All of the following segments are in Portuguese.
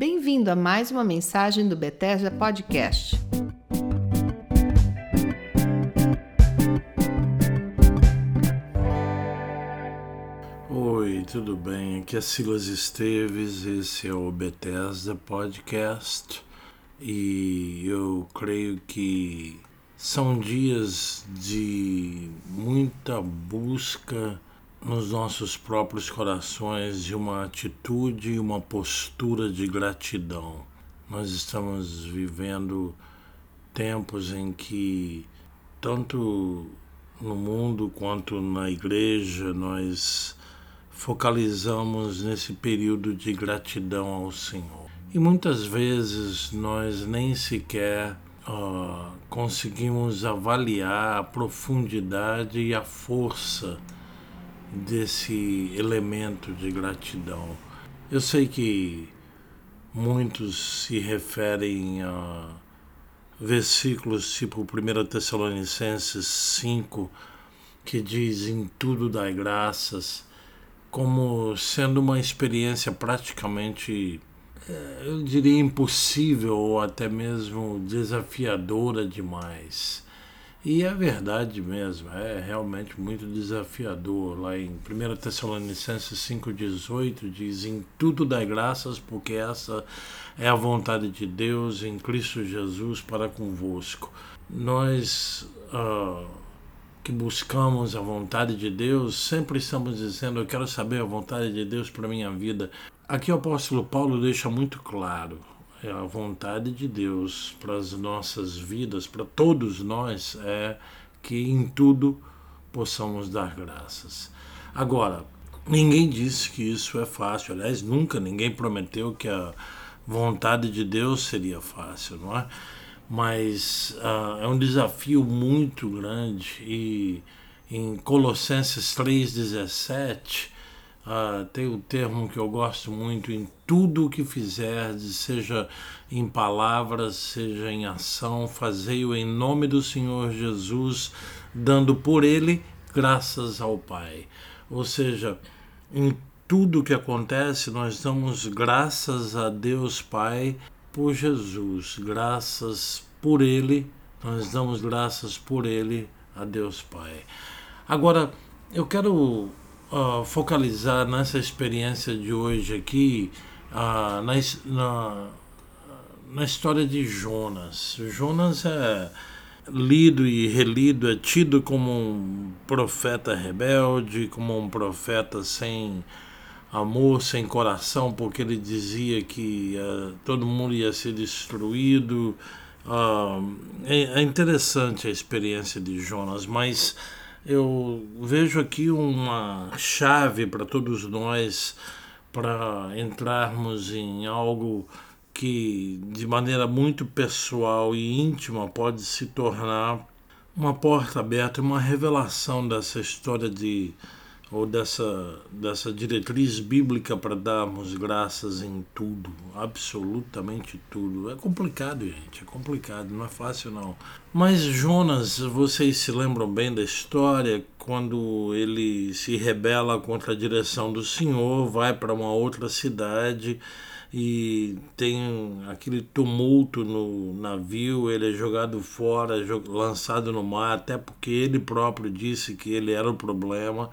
Bem-vindo a mais uma mensagem do Bethesda Podcast. Oi, tudo bem? Aqui é Silas Esteves, esse é o Bethesda Podcast e eu creio que são dias de muita busca nos nossos próprios corações de uma atitude e uma postura de gratidão. Nós estamos vivendo tempos em que, tanto no mundo quanto na igreja, nós focalizamos nesse período de gratidão ao Senhor. E muitas vezes nós nem sequer uh, conseguimos avaliar a profundidade e a força desse elemento de gratidão. Eu sei que muitos se referem a versículos tipo 1 Tessalonicenses 5, que diz em tudo dai graças, como sendo uma experiência praticamente, eh, eu diria, impossível ou até mesmo desafiadora demais. E é verdade mesmo, é realmente muito desafiador. Lá em 1 Tessalonicenses 5,18 diz: Em tudo dai graças, porque essa é a vontade de Deus em Cristo Jesus para convosco. Nós uh, que buscamos a vontade de Deus sempre estamos dizendo: Eu quero saber a vontade de Deus para minha vida. Aqui o apóstolo Paulo deixa muito claro é a vontade de Deus para as nossas vidas, para todos nós, é que em tudo possamos dar graças. Agora, ninguém disse que isso é fácil, aliás, nunca ninguém prometeu que a vontade de Deus seria fácil, não é? Mas uh, é um desafio muito grande e em Colossenses 3,17 Uh, tem o um termo que eu gosto muito em tudo o que fizerdes, seja em palavras, seja em ação, fazei-o em nome do Senhor Jesus, dando por ele graças ao Pai. Ou seja, em tudo que acontece, nós damos graças a Deus Pai por Jesus, graças por ele, nós damos graças por ele a Deus Pai. Agora, eu quero uh, focalizar nessa experiência de hoje aqui uh, na, na, na história de Jonas. Jonas é lido e relido, é tido como um profeta rebelde, como um profeta sem amor, sem coração, porque ele dizia que uh, todo mundo ia ser destruído. Uh, é, é, interessante a experiência de Jonas, mas eu vejo aqui uma chave para todos nós para entrarmos em algo que de maneira muito pessoal e íntima pode se tornar uma porta aberta, uma revelação dessa história de ou dessa, dessa diretriz bíblica para darmos graças em tudo, absolutamente tudo. É complicado, gente, é complicado, não é fácil não. Mas Jonas, vocês se lembram bem da história, quando ele se rebela contra a direção do Senhor, vai para uma outra cidade e tem aquele tumulto no navio, ele é jogado fora, lançado no mar, até porque ele próprio disse que ele era o problema.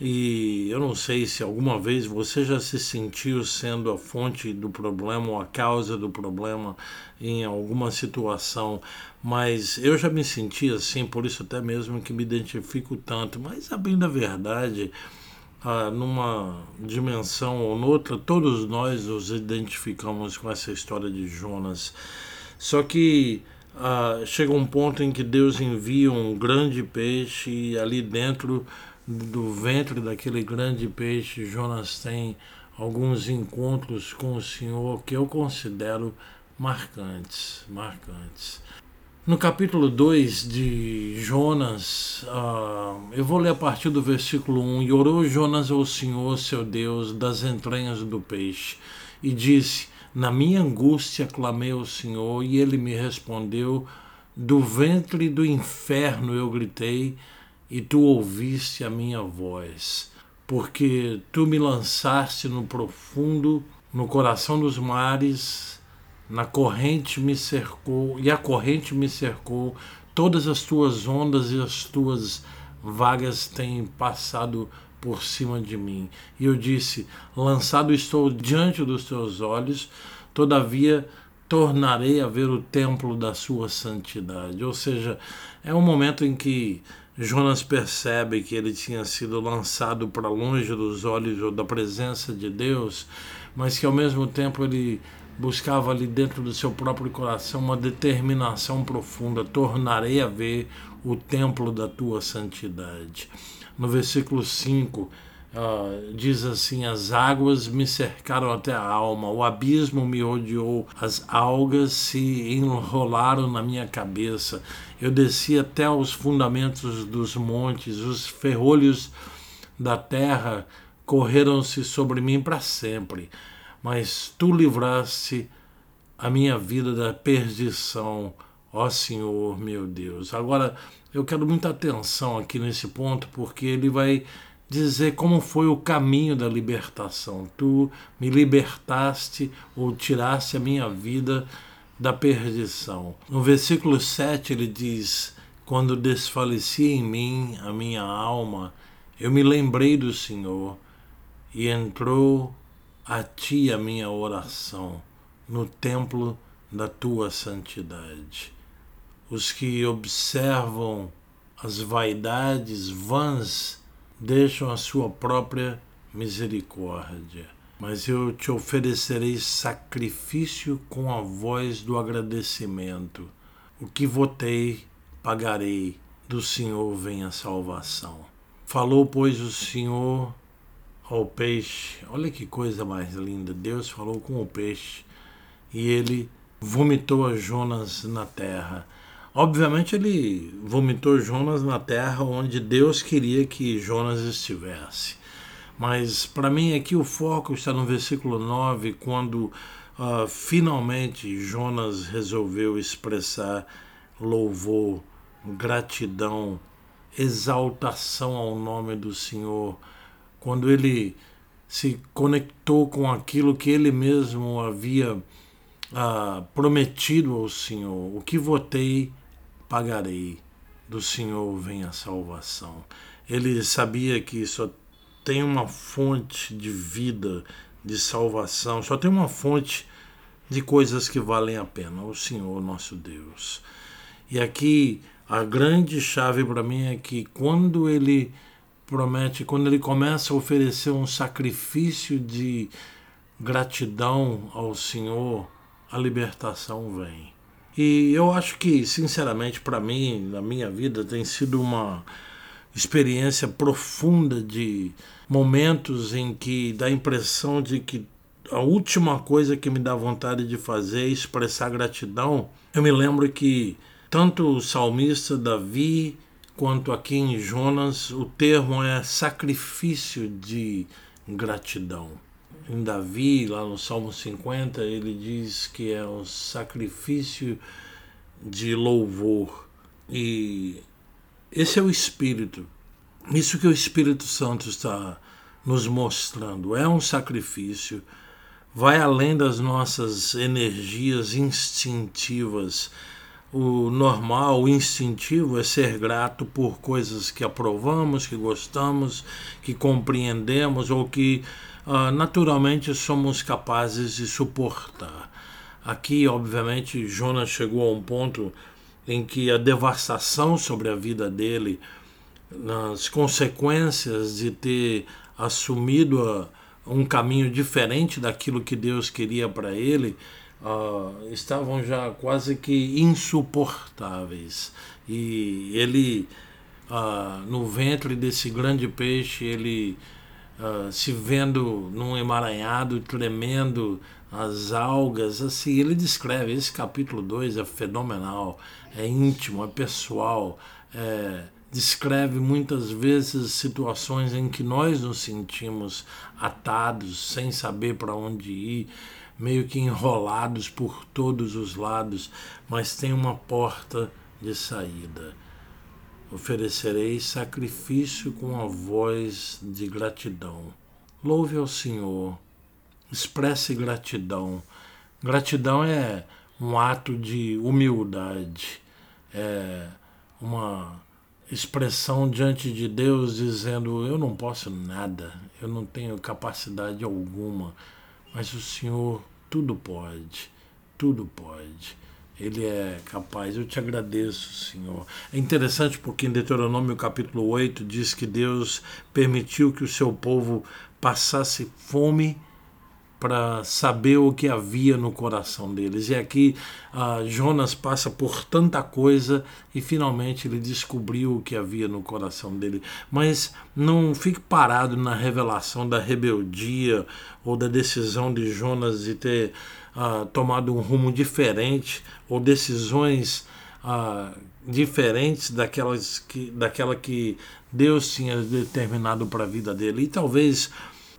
E eu não sei se alguma vez você já se sentiu sendo a fonte do problema ou a causa do problema em alguma situação, mas eu já me senti assim, por isso até mesmo que me identifico tanto. Mas a bem da verdade, ah, numa dimensão ou noutra, todos nós nos identificamos com essa história de Jonas. Só que ah, chega um ponto em que Deus envia um grande peixe e ali dentro do ventre daquele grande peixe, Jonas tem alguns encontros com o Senhor que eu considero marcantes, marcantes. No capítulo 2 de Jonas, uh, eu vou ler a partir do versículo 1. E orou Jonas ao Senhor, seu Deus, das entranhas do peixe, e disse: Na minha angústia clamei ao Senhor, e ele me respondeu: Do ventre do inferno eu gritei, e tu ouviste a minha voz, porque tu me lançaste no profundo no coração dos mares, na corrente me cercou, e a corrente me cercou, todas as tuas ondas e as tuas vagas têm passado por cima de mim. E eu disse: Lançado estou diante dos teus olhos, todavia tornarei a ver o templo da sua santidade. Ou seja, é um momento em que Jonas percebe que ele tinha sido lançado para longe dos olhos ou da presença de Deus, mas que ao mesmo tempo ele buscava ali dentro do seu próprio coração uma determinação profunda: tornarei a ver o templo da tua santidade. No versículo 5, Uh, diz assim: As águas me cercaram até a alma, o abismo me odiou, as algas se enrolaram na minha cabeça. Eu desci até os fundamentos dos montes, os ferrolhos da terra correram-se sobre mim para sempre. Mas tu livraste a minha vida da perdição, ó Senhor meu Deus. Agora eu quero muita atenção aqui nesse ponto, porque ele vai dizer como foi o caminho da libertação. Tu me libertaste ou tiraste a minha vida da perdição. No versículo 7 ele diz: Quando desfalecia em mim a minha alma, eu me lembrei do Senhor e entrou a ti a minha oração no templo da tua santidade. Os que observam as vaidades vãs deixam a sua própria misericórdia. Mas eu te oferecerei sacrifício com a voz do agradecimento. O que votei, pagarei. Do Senhor vem a salvação. Falou, pois, o Senhor ao peixe. Olha que coisa mais linda. Deus falou com o peixe e ele vomitou a Jonas na terra. Obviamente ele vomitou Jonas na terra onde Deus queria que Jonas estivesse. Mas para mim aqui o foco está no versículo 9, quando uh, finalmente Jonas resolveu expressar louvor, gratidão, exaltação ao nome do Senhor, quando ele se conectou com aquilo que ele mesmo havia uh, prometido ao Senhor, o que votei pagarei, do Senhor vem a salvação. Ele sabia que só tem uma fonte de vida, de salvação, só tem uma fonte de coisas que valem a pena, o Senhor nosso Deus. E aqui a grande chave para mim é que quando ele promete, quando ele começa a oferecer um sacrifício de gratidão ao Senhor, a libertação vem. E eu acho que, sinceramente, para mim, na minha vida, tem sido uma experiência profunda de momentos em que dá a impressão de que a última coisa que me dá vontade de fazer é expressar gratidão. Eu me lembro que tanto o salmista Davi quanto aqui em Jonas, o termo é sacrifício de gratidão em Davi, lá no Salmo 50, ele diz que é um sacrifício de louvor. E esse é o Espírito. Isso que o Espírito Santo está nos mostrando. É um sacrifício, vai além das nossas energias instintivas. O normal, o instintivo é ser grato por coisas que aprovamos, que gostamos, que compreendemos ou que uh, naturalmente somos capazes de suportar. Aqui, obviamente, Jonas chegou a um ponto em que a devastação sobre a vida dele, as consequências de ter assumido a, um caminho diferente daquilo que Deus queria para ele, uh, estavam já quase que insuportáveis. E ele, uh, no ventre desse grande peixe, ele uh, se vendo num emaranhado tremendo, as algas, assim, ele descreve, esse capítulo 2 é fenomenal, é íntimo, é pessoal, é, descreve muitas vezes situações em que nós nos sentimos atados, sem saber para onde ir, meio que enrolados por todos os lados, mas tem uma porta de saída oferecerei sacrifício com a voz de gratidão. Louve ao Senhor, expresse gratidão. Gratidão é um ato de humildade, é uma expressão diante de Deus dizendo: Eu não posso nada, eu não tenho capacidade alguma, mas o Senhor tudo pode, tudo pode. Ele é capaz. Eu te agradeço, Senhor. É interessante porque em Deuteronômio capítulo 8 diz que Deus permitiu que o seu povo passasse fome para saber o que havia no coração deles. E aqui uh, Jonas passa por tanta coisa e finalmente ele descobriu o que havia no coração dele. Mas não fique parado na revelação da rebeldia ou da decisão de Jonas de ter uh, tomado um rumo diferente ou decisões uh, diferentes daquelas que, daquela que Deus tinha determinado para a vida dele. E talvez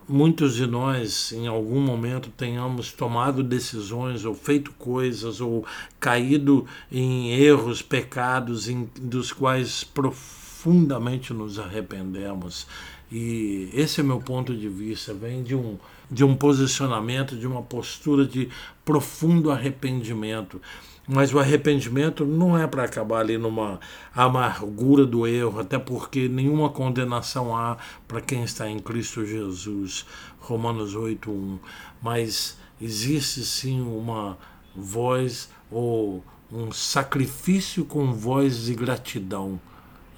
muitos de nós, em algum momento, tenhamos tomado decisões ou feito coisas ou caído em erros, pecados em, dos quais profundamente nos arrependemos. E esse é meu ponto de vista, vem de um, de um posicionamento, de uma postura de profundo arrependimento. Mas o arrependimento não é para acabar ali numa amargura do erro, até porque nenhuma condenação há para quem está em Cristo Jesus. Romanos 8:1. Mas existe sim uma voz ou um sacrifício com voz de gratidão.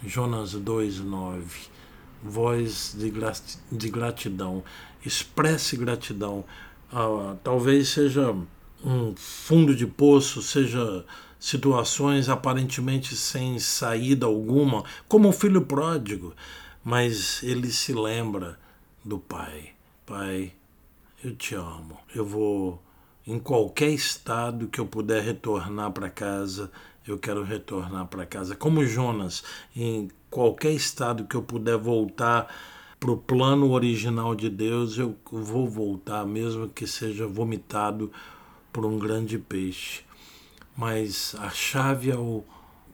Jonas 2:9. Voz de, gratidão. Expresse gratidão. Ah, talvez seja um fundo de poço, seja situações aparentemente sem saída alguma, como o filho pródigo, mas ele se lembra do pai. Pai, eu te amo. Eu vou em qualquer estado que eu puder retornar para casa, eu quero retornar para casa. Como Jonas, em qualquer estado que eu puder voltar para o plano original de Deus, eu vou voltar, mesmo que seja vomitado por um grande peixe. Mas a chave é o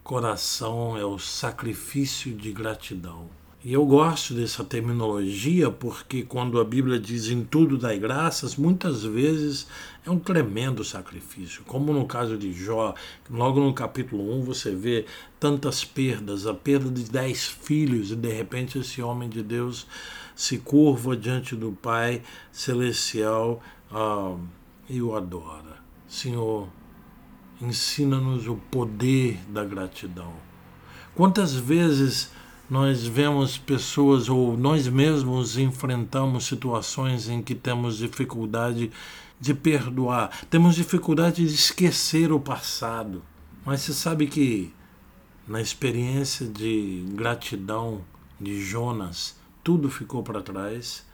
coração, é o sacrifício de gratidão. E eu gosto dessa terminologia porque quando a Bíblia diz em tudo dai graças, muitas vezes é um tremendo sacrifício. Como no caso de Jó, logo no capítulo 1 você vê tantas perdas, a perda de dez filhos, e de repente esse homem de Deus se curva diante do Pai Celestial. Ah, e o adora. Senhor, ensina-nos o poder da gratidão. Quantas vezes nós vemos pessoas ou nós mesmos enfrentamos situações em que temos dificuldade de perdoar, temos dificuldade de esquecer o passado. Mas você sabe que na experiência de gratidão de Jonas, tudo ficou para trás.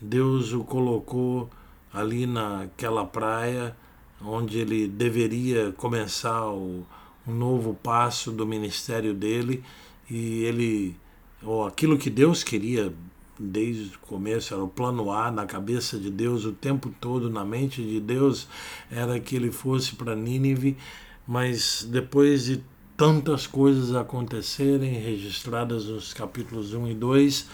Deus o colocou ali naquela praia onde ele deveria começar o, um novo passo do ministério dele e ele ou aquilo que Deus queria desde o começo era o plano A na cabeça de Deus o tempo todo na mente de Deus era que ele fosse para Nínive mas depois de tantas coisas acontecerem registradas nos capítulos 1 e 2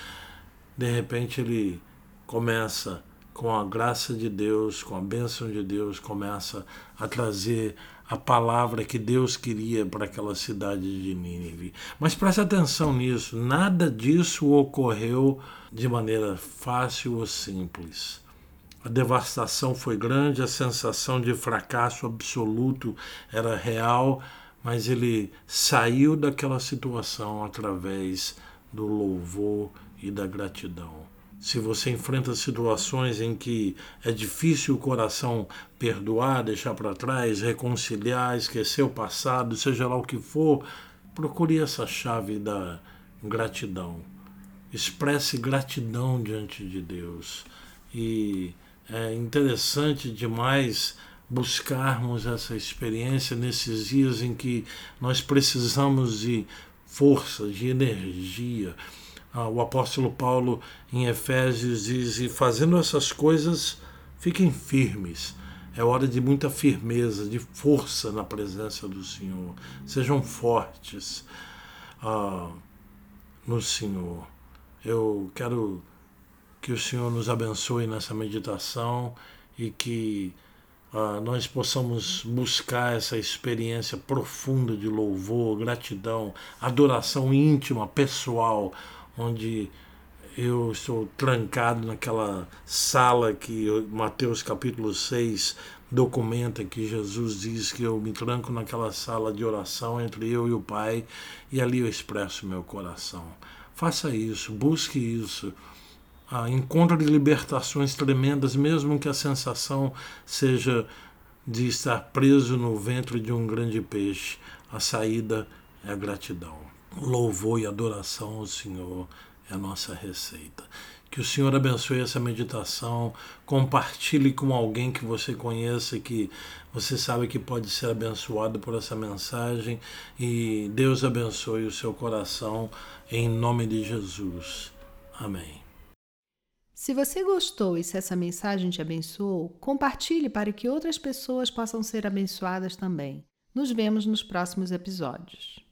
de repente ele começa com a graça de Deus, com a bênção de Deus, começa a trazer a palavra que Deus queria para aquela cidade de Nínive. Mas preste atenção nisso, nada disso ocorreu de maneira fácil ou simples. A devastação foi grande, a sensação de fracasso absoluto era real, mas ele saiu daquela situação através do louvor e da gratidão se você enfrenta situações em que é difícil o coração perdoar, deixar para trás, reconciliar, esquecer o passado, seja lá o que for, procure essa chave da gratidão. Expresse gratidão diante de Deus. E é interessante demais buscarmos essa experiência nesses dias em que nós precisamos de força, de energia ah, o apóstolo Paulo em Efésios diz: e fazendo essas coisas, fiquem firmes. É hora de muita firmeza, de força na presença do Senhor. Sejam fortes ah, no Senhor. Eu quero que o Senhor nos abençoe nessa meditação e que uh, nós possamos buscar essa experiência profunda de louvor, gratidão, adoração íntima, pessoal, onde eu estou trancado naquela sala que Mateus capítulo 6 documenta que Jesus diz que eu me tranco naquela sala de oração entre eu e o Pai e ali eu expresso meu coração. Faça isso, busque isso. Ah, encontre libertações tremendas, mesmo que a sensação seja de estar preso no ventre de um grande peixe. A saída é a gratidão. Louvor e adoração ao Senhor é a nossa receita. Que o Senhor abençoe essa meditação, compartilhe com alguém que você conheça, que você sabe que pode ser abençoado por essa mensagem e Deus abençoe o seu coração em nome de Jesus. Amém. Se você gostou e se essa mensagem te abençoou, compartilhe para que outras pessoas possam ser abençoadas também. Nos vemos nos próximos episódios.